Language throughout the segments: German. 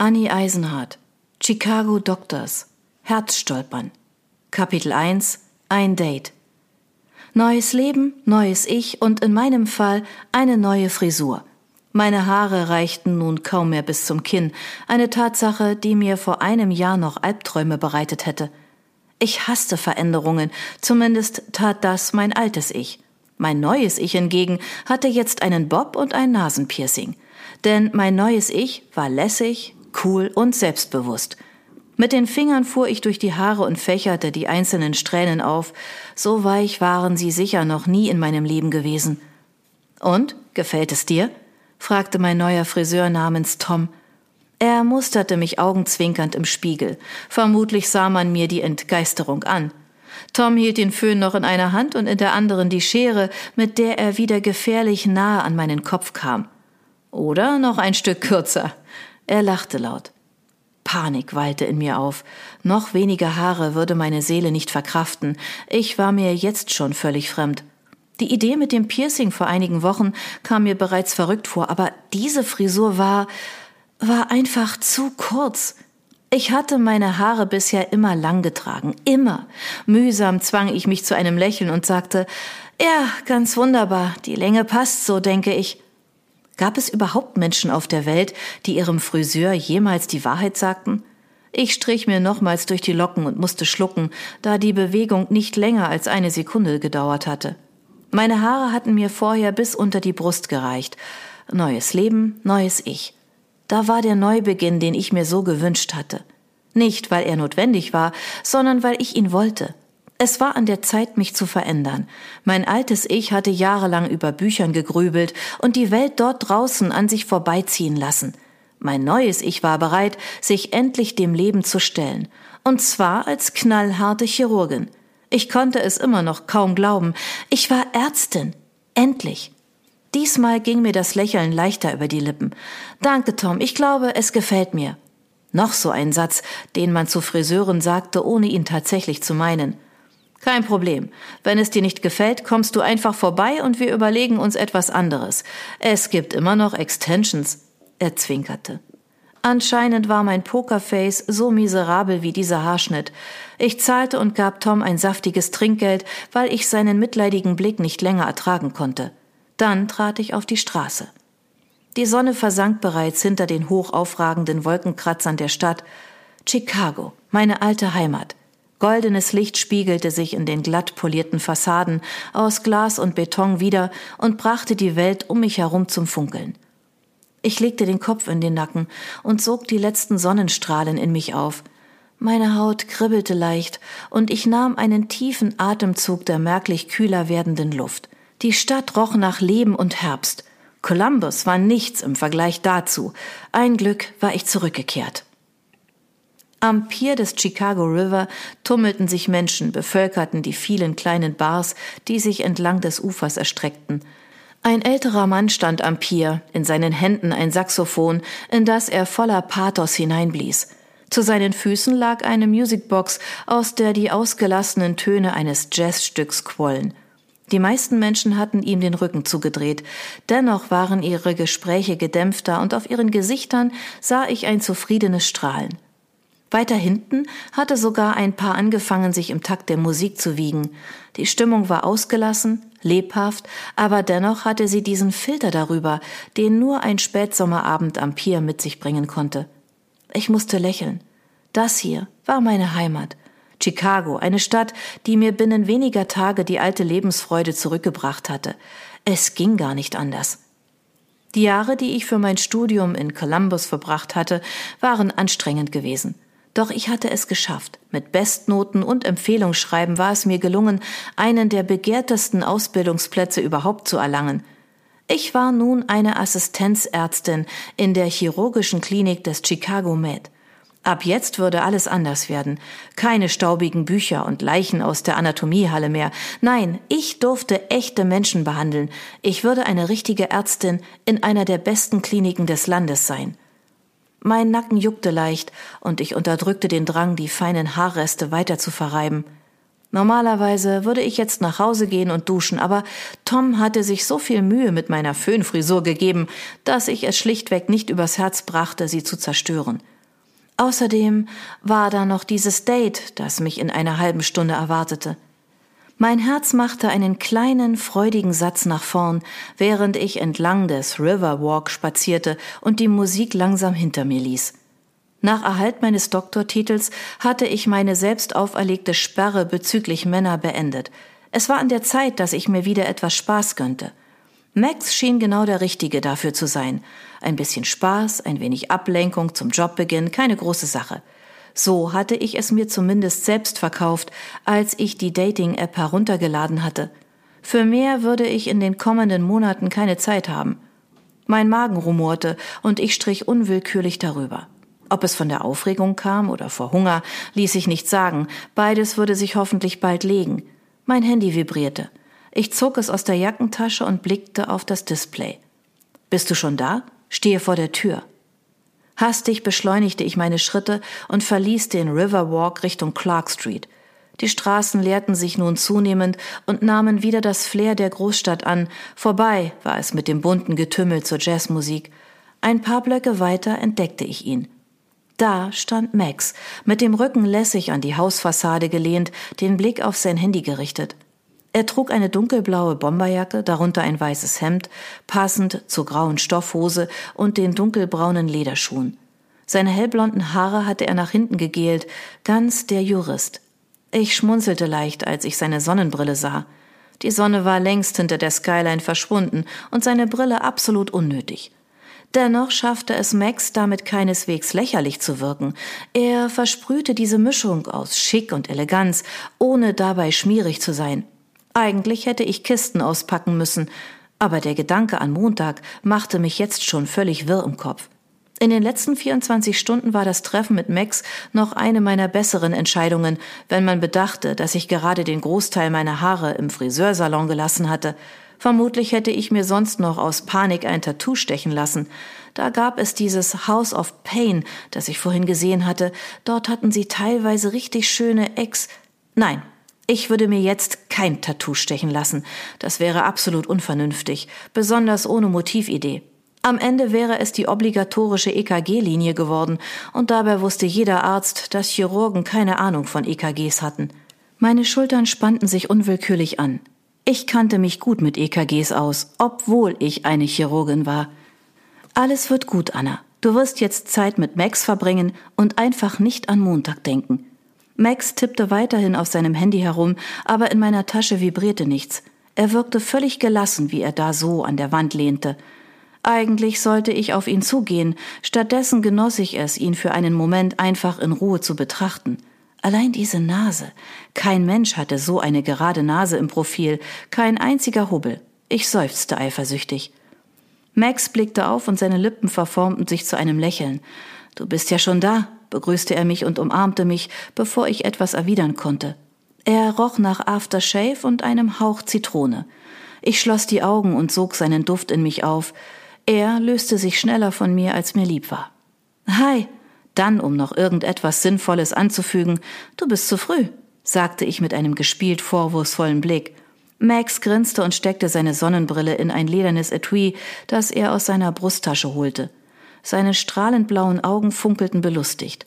Annie Eisenhardt, Chicago Doctors, Herzstolpern. Kapitel 1 Ein Date. Neues Leben, neues Ich und in meinem Fall eine neue Frisur. Meine Haare reichten nun kaum mehr bis zum Kinn, eine Tatsache, die mir vor einem Jahr noch Albträume bereitet hätte. Ich hasste Veränderungen, zumindest tat das mein altes Ich. Mein neues Ich hingegen hatte jetzt einen Bob und ein Nasenpiercing. Denn mein neues Ich war lässig, cool und selbstbewusst. Mit den Fingern fuhr ich durch die Haare und fächerte die einzelnen Strähnen auf. So weich waren sie sicher noch nie in meinem Leben gewesen. Und, gefällt es dir? fragte mein neuer Friseur namens Tom. Er musterte mich augenzwinkernd im Spiegel. Vermutlich sah man mir die Entgeisterung an. Tom hielt den Föhn noch in einer Hand und in der anderen die Schere, mit der er wieder gefährlich nahe an meinen Kopf kam. Oder noch ein Stück kürzer. Er lachte laut. Panik wallte in mir auf. Noch weniger Haare würde meine Seele nicht verkraften. Ich war mir jetzt schon völlig fremd. Die Idee mit dem Piercing vor einigen Wochen kam mir bereits verrückt vor, aber diese Frisur war, war einfach zu kurz. Ich hatte meine Haare bisher immer lang getragen, immer. Mühsam zwang ich mich zu einem Lächeln und sagte, ja, ganz wunderbar, die Länge passt so, denke ich. Gab es überhaupt Menschen auf der Welt, die ihrem Friseur jemals die Wahrheit sagten? Ich strich mir nochmals durch die Locken und musste schlucken, da die Bewegung nicht länger als eine Sekunde gedauert hatte. Meine Haare hatten mir vorher bis unter die Brust gereicht. Neues Leben, neues Ich. Da war der Neubeginn, den ich mir so gewünscht hatte. Nicht, weil er notwendig war, sondern weil ich ihn wollte. Es war an der Zeit, mich zu verändern. Mein altes Ich hatte jahrelang über Büchern gegrübelt und die Welt dort draußen an sich vorbeiziehen lassen. Mein neues Ich war bereit, sich endlich dem Leben zu stellen. Und zwar als knallharte Chirurgin. Ich konnte es immer noch kaum glauben. Ich war Ärztin. Endlich. Diesmal ging mir das Lächeln leichter über die Lippen. Danke, Tom. Ich glaube, es gefällt mir. Noch so ein Satz, den man zu Friseuren sagte, ohne ihn tatsächlich zu meinen. Kein Problem. Wenn es dir nicht gefällt, kommst du einfach vorbei und wir überlegen uns etwas anderes. Es gibt immer noch Extensions. Er zwinkerte. Anscheinend war mein Pokerface so miserabel wie dieser Haarschnitt. Ich zahlte und gab Tom ein saftiges Trinkgeld, weil ich seinen mitleidigen Blick nicht länger ertragen konnte. Dann trat ich auf die Straße. Die Sonne versank bereits hinter den hoch aufragenden Wolkenkratzern der Stadt. Chicago, meine alte Heimat. Goldenes Licht spiegelte sich in den glatt polierten Fassaden aus Glas und Beton wieder und brachte die Welt um mich herum zum Funkeln. Ich legte den Kopf in den Nacken und sog die letzten Sonnenstrahlen in mich auf. Meine Haut kribbelte leicht und ich nahm einen tiefen Atemzug der merklich kühler werdenden Luft. Die Stadt roch nach Leben und Herbst. Columbus war nichts im Vergleich dazu. Ein Glück war ich zurückgekehrt. Am Pier des Chicago River tummelten sich Menschen, bevölkerten die vielen kleinen Bars, die sich entlang des Ufers erstreckten. Ein älterer Mann stand am Pier, in seinen Händen ein Saxophon, in das er voller Pathos hineinblies. Zu seinen Füßen lag eine Musicbox, aus der die ausgelassenen Töne eines Jazzstücks quollen. Die meisten Menschen hatten ihm den Rücken zugedreht, dennoch waren ihre Gespräche gedämpfter und auf ihren Gesichtern sah ich ein zufriedenes Strahlen. Weiter hinten hatte sogar ein Paar angefangen, sich im Takt der Musik zu wiegen. Die Stimmung war ausgelassen, lebhaft, aber dennoch hatte sie diesen Filter darüber, den nur ein Spätsommerabend am Pier mit sich bringen konnte. Ich musste lächeln. Das hier war meine Heimat. Chicago, eine Stadt, die mir binnen weniger Tage die alte Lebensfreude zurückgebracht hatte. Es ging gar nicht anders. Die Jahre, die ich für mein Studium in Columbus verbracht hatte, waren anstrengend gewesen. Doch ich hatte es geschafft. Mit Bestnoten und Empfehlungsschreiben war es mir gelungen, einen der begehrtesten Ausbildungsplätze überhaupt zu erlangen. Ich war nun eine Assistenzärztin in der chirurgischen Klinik des Chicago Med. Ab jetzt würde alles anders werden. Keine staubigen Bücher und Leichen aus der Anatomiehalle mehr. Nein, ich durfte echte Menschen behandeln. Ich würde eine richtige Ärztin in einer der besten Kliniken des Landes sein. Mein Nacken juckte leicht und ich unterdrückte den Drang, die feinen Haarreste weiter zu verreiben. Normalerweise würde ich jetzt nach Hause gehen und duschen, aber Tom hatte sich so viel Mühe mit meiner Föhnfrisur gegeben, dass ich es schlichtweg nicht übers Herz brachte, sie zu zerstören. Außerdem war da noch dieses Date, das mich in einer halben Stunde erwartete. Mein Herz machte einen kleinen, freudigen Satz nach vorn, während ich entlang des Riverwalk spazierte und die Musik langsam hinter mir ließ. Nach Erhalt meines Doktortitels hatte ich meine selbst auferlegte Sperre bezüglich Männer beendet. Es war an der Zeit, dass ich mir wieder etwas Spaß gönnte. Max schien genau der Richtige dafür zu sein. Ein bisschen Spaß, ein wenig Ablenkung zum Jobbeginn, keine große Sache. So hatte ich es mir zumindest selbst verkauft, als ich die Dating-App heruntergeladen hatte. Für mehr würde ich in den kommenden Monaten keine Zeit haben. Mein Magen rumorte und ich strich unwillkürlich darüber. Ob es von der Aufregung kam oder vor Hunger, ließ sich nicht sagen. Beides würde sich hoffentlich bald legen. Mein Handy vibrierte. Ich zog es aus der Jackentasche und blickte auf das Display. Bist du schon da? Stehe vor der Tür. Hastig beschleunigte ich meine Schritte und verließ den Riverwalk Richtung Clark Street. Die Straßen leerten sich nun zunehmend und nahmen wieder das Flair der Großstadt an. Vorbei war es mit dem bunten Getümmel zur Jazzmusik. Ein paar Blöcke weiter entdeckte ich ihn. Da stand Max, mit dem Rücken lässig an die Hausfassade gelehnt, den Blick auf sein Handy gerichtet. Er trug eine dunkelblaue Bomberjacke, darunter ein weißes Hemd, passend zur grauen Stoffhose und den dunkelbraunen Lederschuhen. Seine hellblonden Haare hatte er nach hinten gegelt, ganz der Jurist. Ich schmunzelte leicht, als ich seine Sonnenbrille sah. Die Sonne war längst hinter der Skyline verschwunden und seine Brille absolut unnötig. Dennoch schaffte es Max damit keineswegs lächerlich zu wirken. Er versprühte diese Mischung aus Schick und Eleganz, ohne dabei schmierig zu sein. Eigentlich hätte ich Kisten auspacken müssen, aber der Gedanke an Montag machte mich jetzt schon völlig wirr im Kopf. In den letzten 24 Stunden war das Treffen mit Max noch eine meiner besseren Entscheidungen, wenn man bedachte, dass ich gerade den Großteil meiner Haare im Friseursalon gelassen hatte. Vermutlich hätte ich mir sonst noch aus Panik ein Tattoo stechen lassen. Da gab es dieses House of Pain, das ich vorhin gesehen hatte. Dort hatten sie teilweise richtig schöne Ex. Nein, ich würde mir jetzt kein Tattoo stechen lassen. Das wäre absolut unvernünftig, besonders ohne Motividee. Am Ende wäre es die obligatorische EKG-Linie geworden, und dabei wusste jeder Arzt, dass Chirurgen keine Ahnung von EKGs hatten. Meine Schultern spannten sich unwillkürlich an. Ich kannte mich gut mit EKGs aus, obwohl ich eine Chirurgin war. Alles wird gut, Anna. Du wirst jetzt Zeit mit Max verbringen und einfach nicht an Montag denken. Max tippte weiterhin auf seinem Handy herum, aber in meiner Tasche vibrierte nichts. Er wirkte völlig gelassen, wie er da so an der Wand lehnte. Eigentlich sollte ich auf ihn zugehen, stattdessen genoss ich es, ihn für einen Moment einfach in Ruhe zu betrachten. Allein diese Nase. Kein Mensch hatte so eine gerade Nase im Profil, kein einziger Hubbel. Ich seufzte eifersüchtig. Max blickte auf und seine Lippen verformten sich zu einem Lächeln. Du bist ja schon da, begrüßte er mich und umarmte mich, bevor ich etwas erwidern konnte. Er roch nach Aftershave und einem Hauch Zitrone. Ich schloss die Augen und sog seinen Duft in mich auf. Er löste sich schneller von mir, als mir lieb war. Hi, dann, um noch irgendetwas Sinnvolles anzufügen, du bist zu früh, sagte ich mit einem gespielt vorwurfsvollen Blick. Max grinste und steckte seine Sonnenbrille in ein ledernes Etui, das er aus seiner Brusttasche holte. Seine strahlend blauen Augen funkelten belustigt.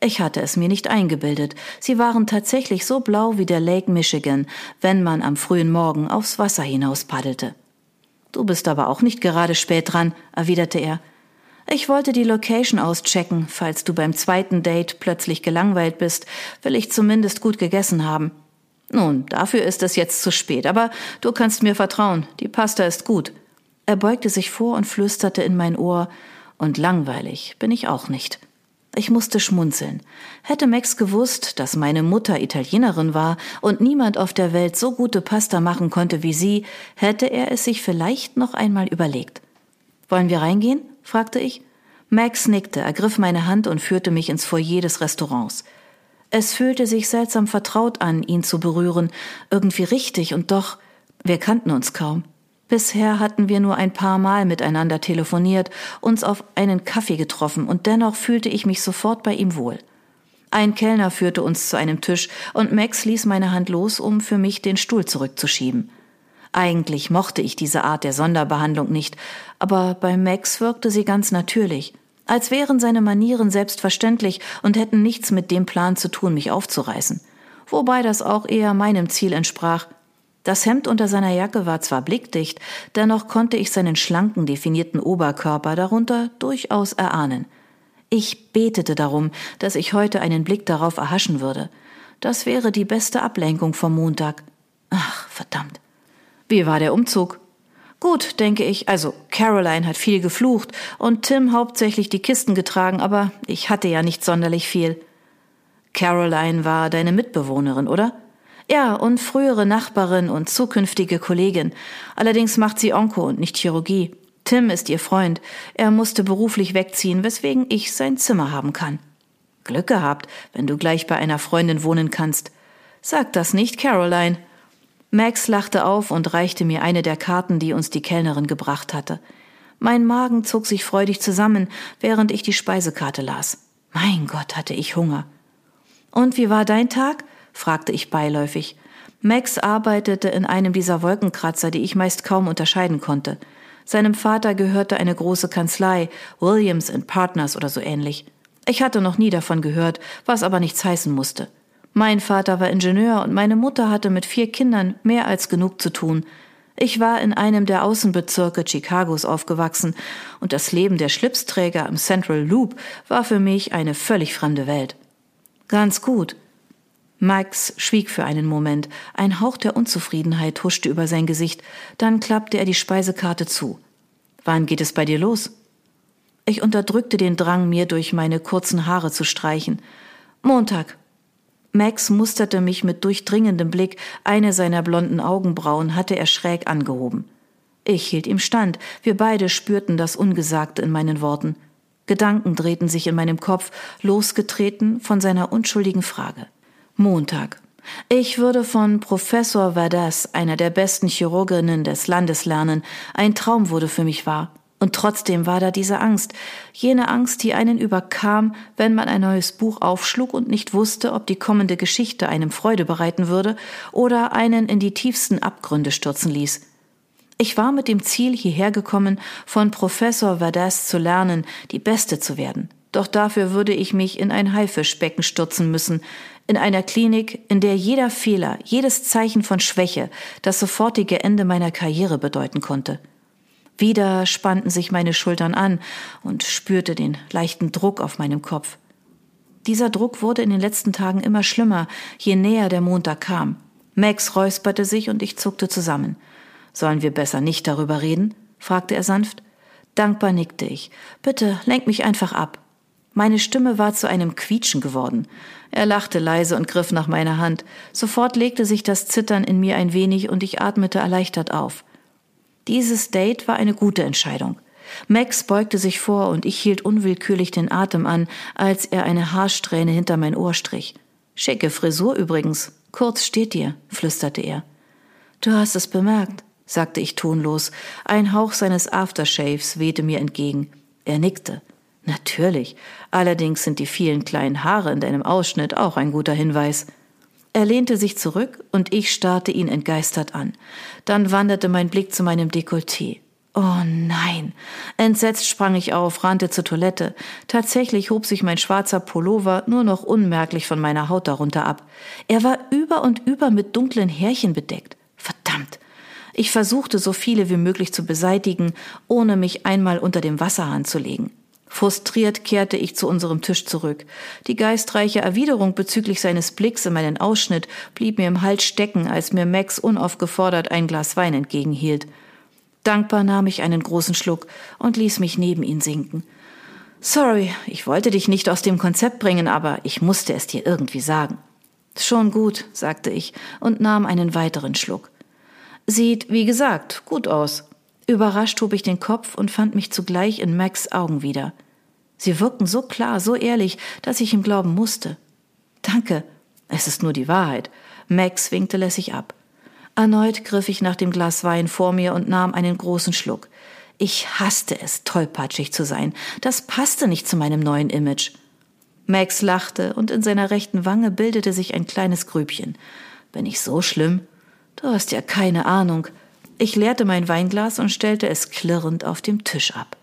Ich hatte es mir nicht eingebildet. Sie waren tatsächlich so blau wie der Lake Michigan, wenn man am frühen Morgen aufs Wasser hinaus paddelte. Du bist aber auch nicht gerade spät dran, erwiderte er. Ich wollte die Location auschecken, falls du beim zweiten Date plötzlich gelangweilt bist, will ich zumindest gut gegessen haben. Nun, dafür ist es jetzt zu spät, aber du kannst mir vertrauen, die Pasta ist gut. Er beugte sich vor und flüsterte in mein Ohr, und langweilig bin ich auch nicht. Ich musste schmunzeln. Hätte Max gewusst, dass meine Mutter Italienerin war und niemand auf der Welt so gute Pasta machen konnte wie sie, hätte er es sich vielleicht noch einmal überlegt. Wollen wir reingehen? fragte ich. Max nickte, ergriff meine Hand und führte mich ins Foyer des Restaurants. Es fühlte sich seltsam vertraut an, ihn zu berühren, irgendwie richtig und doch, wir kannten uns kaum. Bisher hatten wir nur ein paar Mal miteinander telefoniert, uns auf einen Kaffee getroffen und dennoch fühlte ich mich sofort bei ihm wohl. Ein Kellner führte uns zu einem Tisch und Max ließ meine Hand los, um für mich den Stuhl zurückzuschieben. Eigentlich mochte ich diese Art der Sonderbehandlung nicht, aber bei Max wirkte sie ganz natürlich, als wären seine Manieren selbstverständlich und hätten nichts mit dem Plan zu tun, mich aufzureißen. Wobei das auch eher meinem Ziel entsprach. Das Hemd unter seiner Jacke war zwar blickdicht, dennoch konnte ich seinen schlanken, definierten Oberkörper darunter durchaus erahnen. Ich betete darum, dass ich heute einen Blick darauf erhaschen würde. Das wäre die beste Ablenkung vom Montag. Ach, verdammt. Wie war der Umzug? Gut, denke ich. Also, Caroline hat viel geflucht und Tim hauptsächlich die Kisten getragen, aber ich hatte ja nicht sonderlich viel. Caroline war deine Mitbewohnerin, oder? Ja, und frühere Nachbarin und zukünftige Kollegin. Allerdings macht sie Onko und nicht Chirurgie. Tim ist ihr Freund. Er musste beruflich wegziehen, weswegen ich sein Zimmer haben kann. Glück gehabt, wenn du gleich bei einer Freundin wohnen kannst. Sag das nicht, Caroline. Max lachte auf und reichte mir eine der Karten, die uns die Kellnerin gebracht hatte. Mein Magen zog sich freudig zusammen, während ich die Speisekarte las. Mein Gott, hatte ich Hunger. Und wie war dein Tag? Fragte ich beiläufig. Max arbeitete in einem dieser Wolkenkratzer, die ich meist kaum unterscheiden konnte. Seinem Vater gehörte eine große Kanzlei, Williams Partners oder so ähnlich. Ich hatte noch nie davon gehört, was aber nichts heißen musste. Mein Vater war Ingenieur und meine Mutter hatte mit vier Kindern mehr als genug zu tun. Ich war in einem der Außenbezirke Chicagos aufgewachsen und das Leben der Schlipsträger im Central Loop war für mich eine völlig fremde Welt. Ganz gut. Max schwieg für einen Moment. Ein Hauch der Unzufriedenheit huschte über sein Gesicht. Dann klappte er die Speisekarte zu. Wann geht es bei dir los? Ich unterdrückte den Drang, mir durch meine kurzen Haare zu streichen. Montag, Max musterte mich mit durchdringendem Blick, eine seiner blonden Augenbrauen hatte er schräg angehoben. Ich hielt ihm stand, wir beide spürten das Ungesagte in meinen Worten. Gedanken drehten sich in meinem Kopf, losgetreten von seiner unschuldigen Frage. Montag. Ich würde von Professor Verdas, einer der besten Chirurginnen des Landes, lernen. Ein Traum wurde für mich wahr. Und trotzdem war da diese Angst, jene Angst, die einen überkam, wenn man ein neues Buch aufschlug und nicht wusste, ob die kommende Geschichte einem Freude bereiten würde oder einen in die tiefsten Abgründe stürzen ließ. Ich war mit dem Ziel hierher gekommen, von Professor Verdas zu lernen, die Beste zu werden. Doch dafür würde ich mich in ein Haifischbecken stürzen müssen, in einer Klinik, in der jeder Fehler, jedes Zeichen von Schwäche das sofortige Ende meiner Karriere bedeuten konnte. Wieder spannten sich meine Schultern an und spürte den leichten Druck auf meinem Kopf. Dieser Druck wurde in den letzten Tagen immer schlimmer, je näher der Montag kam. Max räusperte sich und ich zuckte zusammen. Sollen wir besser nicht darüber reden? fragte er sanft. Dankbar nickte ich. Bitte, lenk mich einfach ab. Meine Stimme war zu einem Quietschen geworden. Er lachte leise und griff nach meiner Hand. Sofort legte sich das Zittern in mir ein wenig und ich atmete erleichtert auf. Dieses Date war eine gute Entscheidung. Max beugte sich vor und ich hielt unwillkürlich den Atem an, als er eine Haarsträhne hinter mein Ohr strich. Schicke Frisur übrigens. Kurz steht dir, flüsterte er. Du hast es bemerkt, sagte ich tonlos. Ein Hauch seines Aftershaves wehte mir entgegen. Er nickte. Natürlich. Allerdings sind die vielen kleinen Haare in deinem Ausschnitt auch ein guter Hinweis. Er lehnte sich zurück und ich starrte ihn entgeistert an. Dann wanderte mein Blick zu meinem Dekolleté. Oh nein. Entsetzt sprang ich auf, rannte zur Toilette. Tatsächlich hob sich mein schwarzer Pullover nur noch unmerklich von meiner Haut darunter ab. Er war über und über mit dunklen Härchen bedeckt. Verdammt. Ich versuchte so viele wie möglich zu beseitigen, ohne mich einmal unter dem Wasserhahn zu legen. Frustriert kehrte ich zu unserem Tisch zurück. Die geistreiche Erwiderung bezüglich seines Blicks in meinen Ausschnitt blieb mir im Hals stecken, als mir Max unaufgefordert ein Glas Wein entgegenhielt. Dankbar nahm ich einen großen Schluck und ließ mich neben ihn sinken. Sorry, ich wollte dich nicht aus dem Konzept bringen, aber ich musste es dir irgendwie sagen. Schon gut, sagte ich und nahm einen weiteren Schluck. Sieht, wie gesagt, gut aus. Überrascht hob ich den Kopf und fand mich zugleich in Max Augen wieder. Sie wirkten so klar, so ehrlich, dass ich ihm glauben musste. Danke. Es ist nur die Wahrheit. Max winkte lässig ab. Erneut griff ich nach dem Glas Wein vor mir und nahm einen großen Schluck. Ich hasste es, tollpatschig zu sein. Das passte nicht zu meinem neuen Image. Max lachte und in seiner rechten Wange bildete sich ein kleines Grübchen. Bin ich so schlimm? Du hast ja keine Ahnung. Ich leerte mein Weinglas und stellte es klirrend auf dem Tisch ab.